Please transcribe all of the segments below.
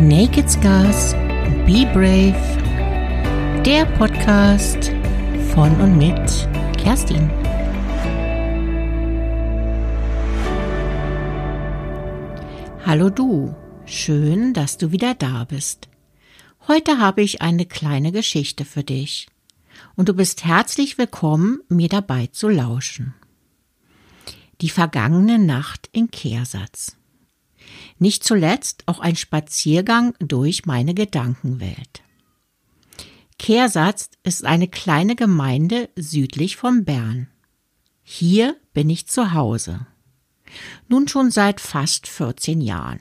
Naked Scars, Be Brave, der Podcast von und mit Kerstin. Hallo du, schön, dass du wieder da bist. Heute habe ich eine kleine Geschichte für dich und du bist herzlich willkommen, mir dabei zu lauschen. Die vergangene Nacht in Kehrsatz. Nicht zuletzt auch ein Spaziergang durch meine Gedankenwelt. Kehrsatz ist eine kleine Gemeinde südlich von Bern. Hier bin ich zu Hause. Nun schon seit fast 14 Jahren.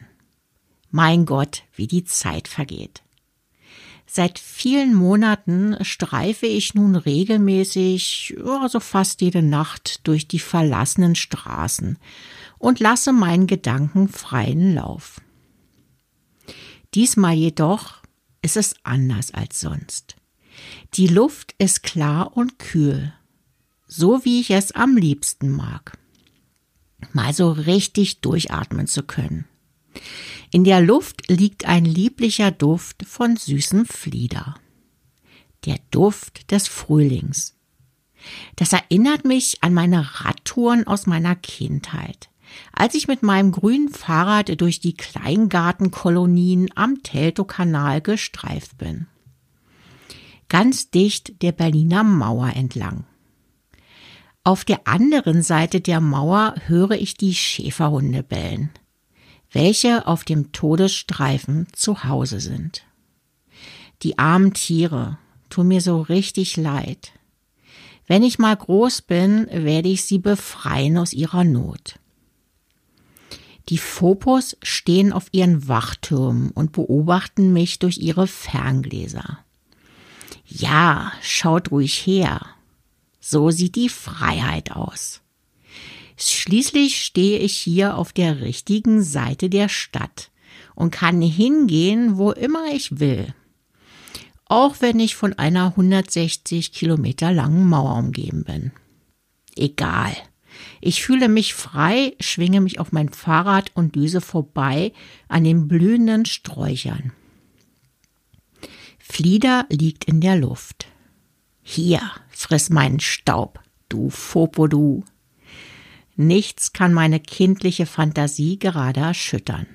Mein Gott, wie die Zeit vergeht. Seit vielen Monaten streife ich nun regelmäßig, also fast jede Nacht, durch die verlassenen Straßen und lasse meinen Gedanken freien Lauf. Diesmal jedoch ist es anders als sonst. Die Luft ist klar und kühl, so wie ich es am liebsten mag. Mal so richtig durchatmen zu können. In der Luft liegt ein lieblicher Duft von süßem Flieder. Der Duft des Frühlings. Das erinnert mich an meine Radtouren aus meiner Kindheit als ich mit meinem grünen Fahrrad durch die Kleingartenkolonien am Teltow-Kanal gestreift bin. Ganz dicht der Berliner Mauer entlang. Auf der anderen Seite der Mauer höre ich die Schäferhunde bellen, welche auf dem Todesstreifen zu Hause sind. Die armen Tiere tun mir so richtig leid. Wenn ich mal groß bin, werde ich sie befreien aus ihrer Not. Die Phobos stehen auf ihren Wachtürmen und beobachten mich durch ihre Ferngläser. Ja, schaut ruhig her. So sieht die Freiheit aus. Schließlich stehe ich hier auf der richtigen Seite der Stadt und kann hingehen, wo immer ich will. Auch wenn ich von einer 160 Kilometer langen Mauer umgeben bin. Egal. Ich fühle mich frei, schwinge mich auf mein Fahrrad und düse vorbei an den blühenden Sträuchern. Flieder liegt in der Luft. Hier, friss meinen Staub, du Fopo, du. Nichts kann meine kindliche Fantasie gerade erschüttern.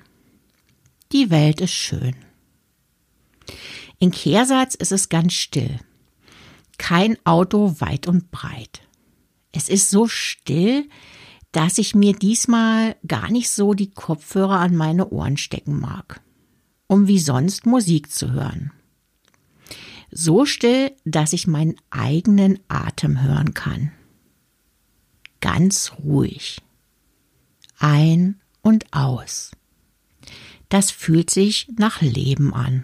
Die Welt ist schön. In Kehrsatz ist es ganz still. Kein Auto weit und breit. Es ist so still, dass ich mir diesmal gar nicht so die Kopfhörer an meine Ohren stecken mag, um wie sonst Musik zu hören. So still, dass ich meinen eigenen Atem hören kann. Ganz ruhig. Ein und aus. Das fühlt sich nach Leben an.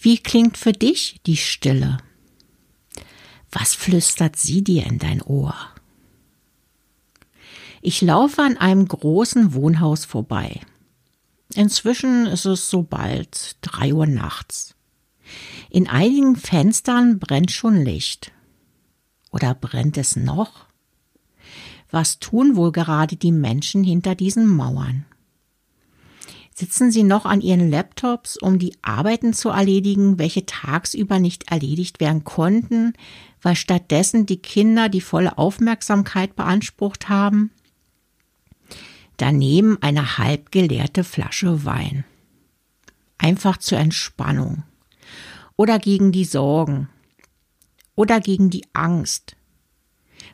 Wie klingt für dich die Stille? Was flüstert sie dir in dein Ohr? Ich laufe an einem großen Wohnhaus vorbei. Inzwischen ist es so bald drei Uhr nachts. In einigen Fenstern brennt schon Licht. Oder brennt es noch? Was tun wohl gerade die Menschen hinter diesen Mauern? Sitzen sie noch an ihren Laptops, um die Arbeiten zu erledigen, welche tagsüber nicht erledigt werden konnten, weil stattdessen die Kinder die volle Aufmerksamkeit beansprucht haben? Daneben eine halb geleerte Flasche Wein. Einfach zur Entspannung. Oder gegen die Sorgen. Oder gegen die Angst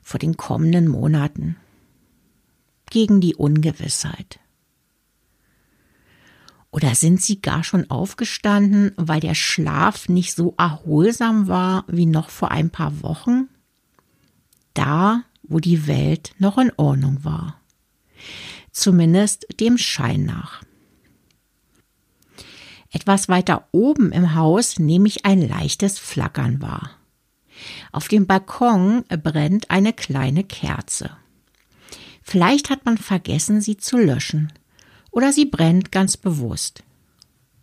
vor den kommenden Monaten. Gegen die Ungewissheit. Oder sind sie gar schon aufgestanden, weil der Schlaf nicht so erholsam war wie noch vor ein paar Wochen? Da, wo die Welt noch in Ordnung war. Zumindest dem Schein nach. Etwas weiter oben im Haus nehme ich ein leichtes Flackern wahr. Auf dem Balkon brennt eine kleine Kerze. Vielleicht hat man vergessen, sie zu löschen oder sie brennt ganz bewusst.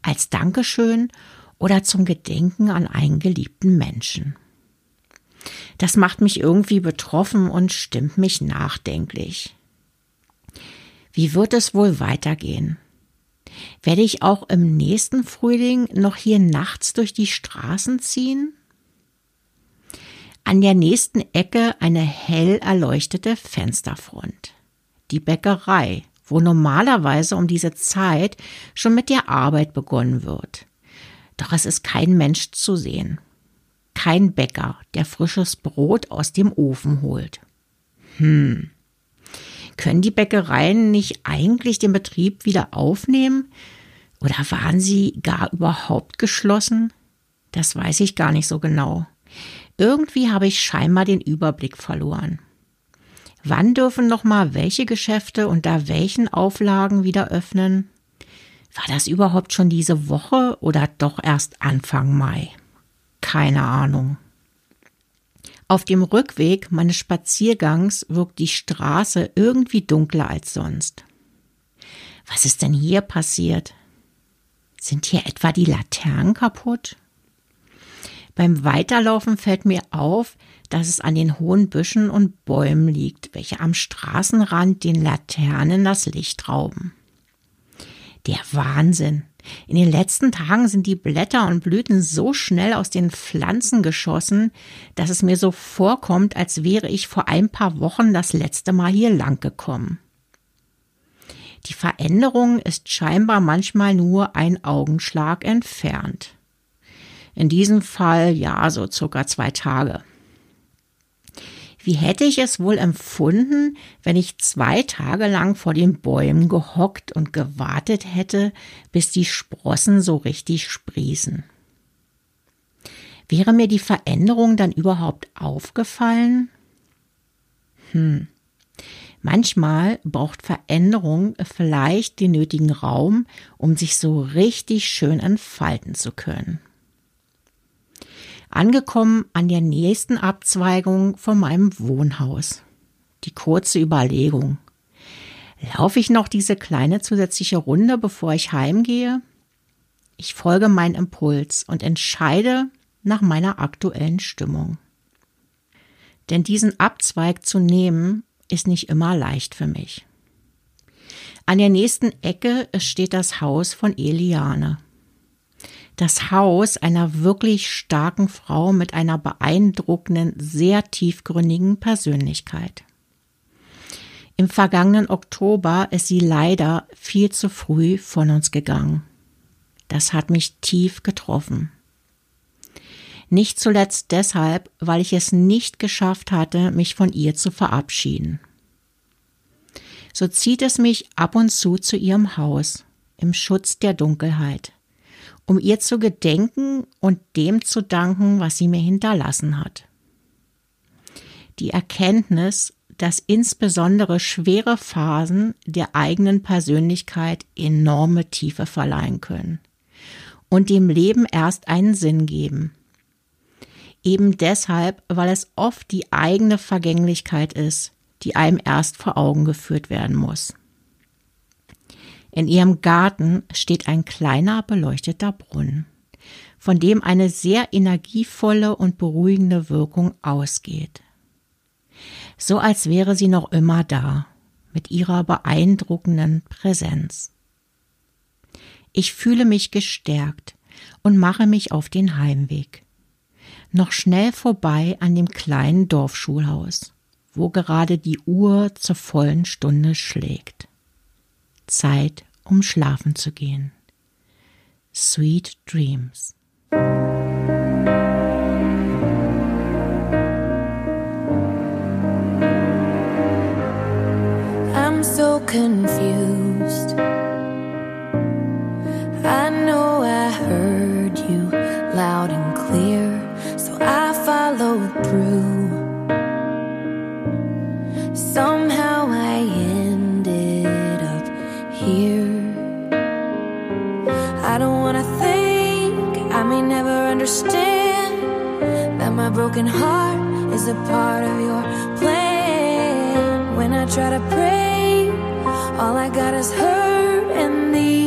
Als Dankeschön oder zum Gedenken an einen geliebten Menschen. Das macht mich irgendwie betroffen und stimmt mich nachdenklich. Wie wird es wohl weitergehen? Werde ich auch im nächsten Frühling noch hier nachts durch die Straßen ziehen? An der nächsten Ecke eine hell erleuchtete Fensterfront. Die Bäckerei, wo normalerweise um diese Zeit schon mit der Arbeit begonnen wird. Doch es ist kein Mensch zu sehen. Kein Bäcker, der frisches Brot aus dem Ofen holt. Hm. Können die Bäckereien nicht eigentlich den Betrieb wieder aufnehmen? Oder waren sie gar überhaupt geschlossen? Das weiß ich gar nicht so genau. Irgendwie habe ich scheinbar den Überblick verloren. Wann dürfen noch mal welche Geschäfte unter welchen Auflagen wieder öffnen? War das überhaupt schon diese Woche oder doch erst Anfang Mai? Keine Ahnung. Auf dem Rückweg meines Spaziergangs wirkt die Straße irgendwie dunkler als sonst. Was ist denn hier passiert? Sind hier etwa die Laternen kaputt? Beim Weiterlaufen fällt mir auf, dass es an den hohen Büschen und Bäumen liegt, welche am Straßenrand den Laternen das Licht rauben. Der Wahnsinn. In den letzten Tagen sind die Blätter und Blüten so schnell aus den Pflanzen geschossen, dass es mir so vorkommt, als wäre ich vor ein paar Wochen das letzte Mal hier lang gekommen. Die Veränderung ist scheinbar manchmal nur ein Augenschlag entfernt. In diesem Fall ja so circa zwei Tage. Wie hätte ich es wohl empfunden, wenn ich zwei Tage lang vor den Bäumen gehockt und gewartet hätte, bis die Sprossen so richtig sprießen? Wäre mir die Veränderung dann überhaupt aufgefallen? Hm. Manchmal braucht Veränderung vielleicht den nötigen Raum, um sich so richtig schön entfalten zu können. Angekommen an der nächsten Abzweigung von meinem Wohnhaus. Die kurze Überlegung. Laufe ich noch diese kleine zusätzliche Runde, bevor ich heimgehe? Ich folge meinem Impuls und entscheide nach meiner aktuellen Stimmung. Denn diesen Abzweig zu nehmen, ist nicht immer leicht für mich. An der nächsten Ecke steht das Haus von Eliane das Haus einer wirklich starken Frau mit einer beeindruckenden, sehr tiefgründigen Persönlichkeit. Im vergangenen Oktober ist sie leider viel zu früh von uns gegangen. Das hat mich tief getroffen. Nicht zuletzt deshalb, weil ich es nicht geschafft hatte, mich von ihr zu verabschieden. So zieht es mich ab und zu zu ihrem Haus, im Schutz der Dunkelheit um ihr zu gedenken und dem zu danken, was sie mir hinterlassen hat. Die Erkenntnis, dass insbesondere schwere Phasen der eigenen Persönlichkeit enorme Tiefe verleihen können und dem Leben erst einen Sinn geben. Eben deshalb, weil es oft die eigene Vergänglichkeit ist, die einem erst vor Augen geführt werden muss. In ihrem Garten steht ein kleiner beleuchteter Brunnen, von dem eine sehr energievolle und beruhigende Wirkung ausgeht. So als wäre sie noch immer da, mit ihrer beeindruckenden Präsenz. Ich fühle mich gestärkt und mache mich auf den Heimweg. Noch schnell vorbei an dem kleinen Dorfschulhaus, wo gerade die Uhr zur vollen Stunde schlägt. Zeit, um schlafen zu gehen. Sweet Dreams. I'm so confused. I know I heard you loud and clear, so I followed through. Somehow understand that my broken heart is a part of your plan. When I try to pray, all I got is hurt and these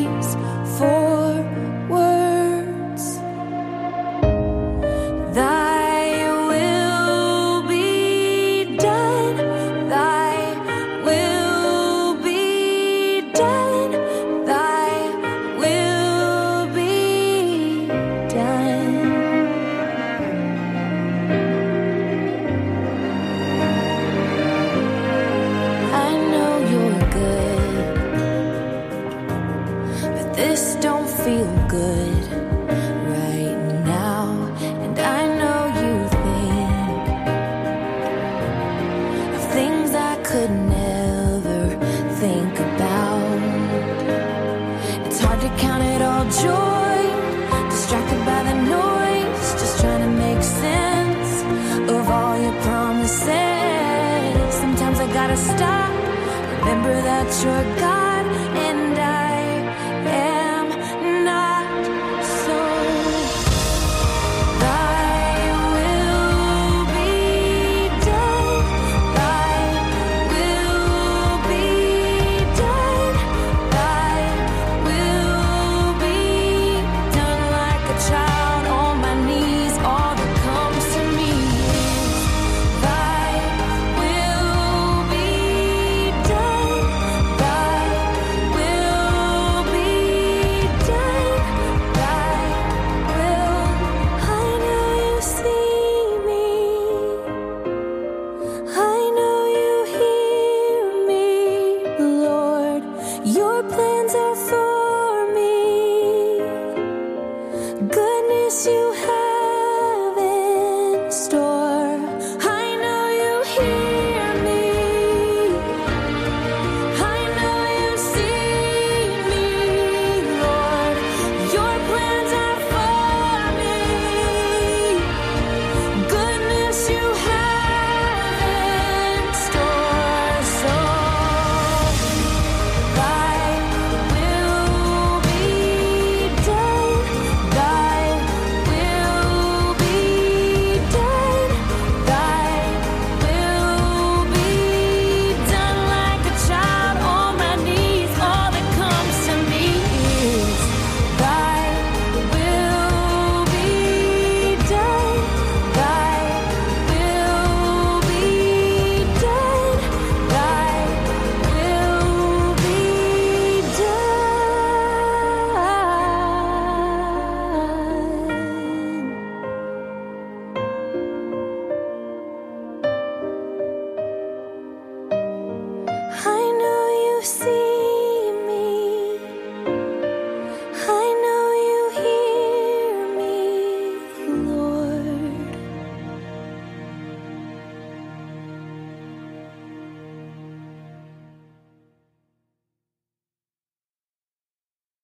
stop, remember that you're God